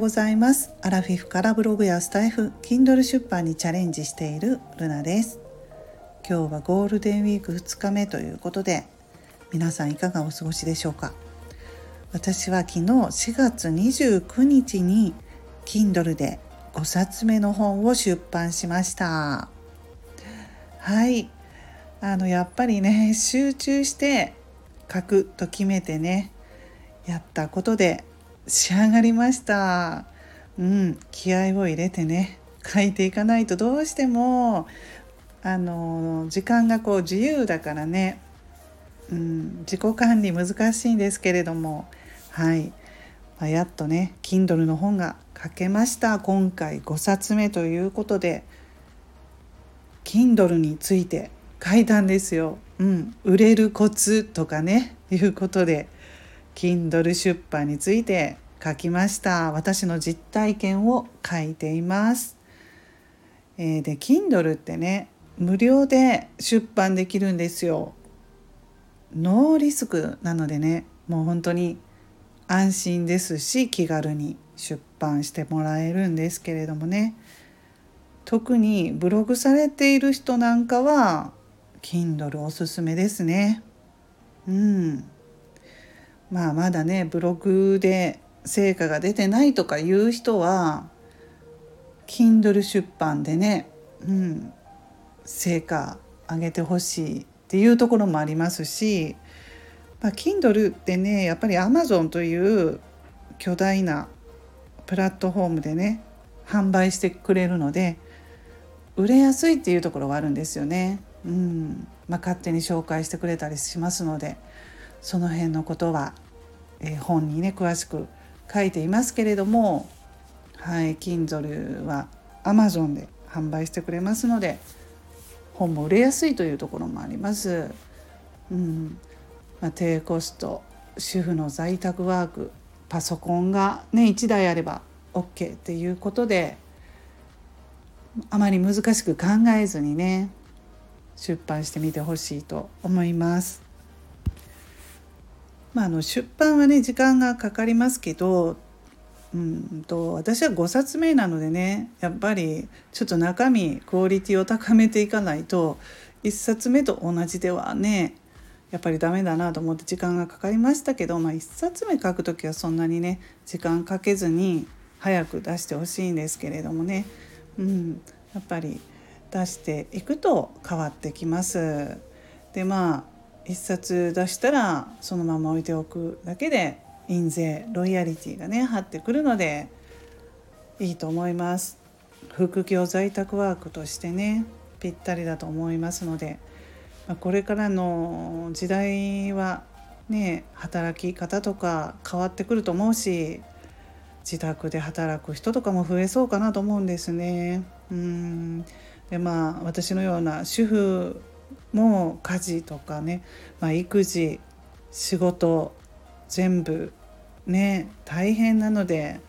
うございます。アラフィフからブログやスタイフ Kindle 出版にチャレンジしているルナです。今日はゴールデンウィーク2日目ということで皆さんいかがお過ごしでしょうか？私は昨日4月29日に Kindle で5冊目の本を出版しました。はい。あのやっぱりね集中して書くと決めてねやったことで仕上がりました。うん気合を入れてね書いていかないとどうしてもあの時間がこう自由だからね、うん、自己管理難しいんですけれども。はい、まあ、やっとね Kindle の本が書けました。今回5冊目ということで Kindle について書いたんですよ。うん、売れるコツとかねいうことで。Kindle 出版について書きました。私の実体験を書いています、えー、で Kindle ってね無料で出版できるんですよ。ノーリスクなのでねもう本当に安心ですし気軽に出版してもらえるんですけれどもね。特にブログされている人なんかは Kindle おすすめですね。うん。まあまだねブログで成果が出てないとかいう人は Kindle 出版でね、うん、成果上げてほしいっていうところもありますし、まあ、Kindle ってねやっぱり Amazon という巨大なプラットフォームでね販売してくれるので売れやすいっていうところはあるんですよね。うんまあ、勝手に紹介してくれたりしますのでその辺のことは、えー、本にね詳しく書いていますけれどもはい Kindle は Amazon で販売してくれますので本も売れやすいというところもあります。うんまあ、低コスト主婦の在宅ワークパソコンがね1台あれば OK っていうことであまり難しく考えずにね出版してみてほしいと思います。まあ、あの出版はね時間がかかりますけど、うんと、私は5冊目なのでねやっぱりちょっと中身クオリティを高めていかないと1冊目と同じではねやっぱりダメだなと思って時間がかかりましたけど、まあ、1冊目書く時はそんなにね時間かけずに早く出してほしいんですけれどもね、うん、やっぱり出していくと変わってきます。でまあ1冊出したらそのまま置いておくだけで印税ロイヤリティがね張ってくるのでいいと思います。副業在宅ワークとしてねぴったりだと思いますので、まあ、これからの時代はね働き方とか変わってくると思うし自宅で働く人とかも増えそうかなと思うんですね。うんでまあ私のような主婦もう家事とかね、まあ、育児仕事全部ね大変なので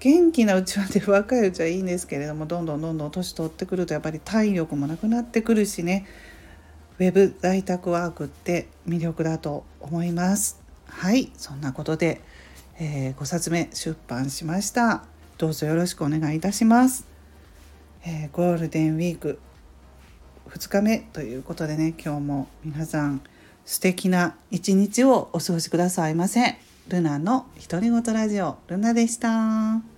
元気なうちはね若いうちはいいんですけれどもどんどんどんどん年取ってくるとやっぱり体力もなくなってくるしねウェブ在宅ワークって魅力だと思います。はいそんなことで、えー、5冊目出版しました。どうぞよろしくお願いいたします。えー、ゴールデンウィーク2日目ということでね今日も皆さん素敵な一日をお過ごしくださいませルナの独り言ラジオルナでした。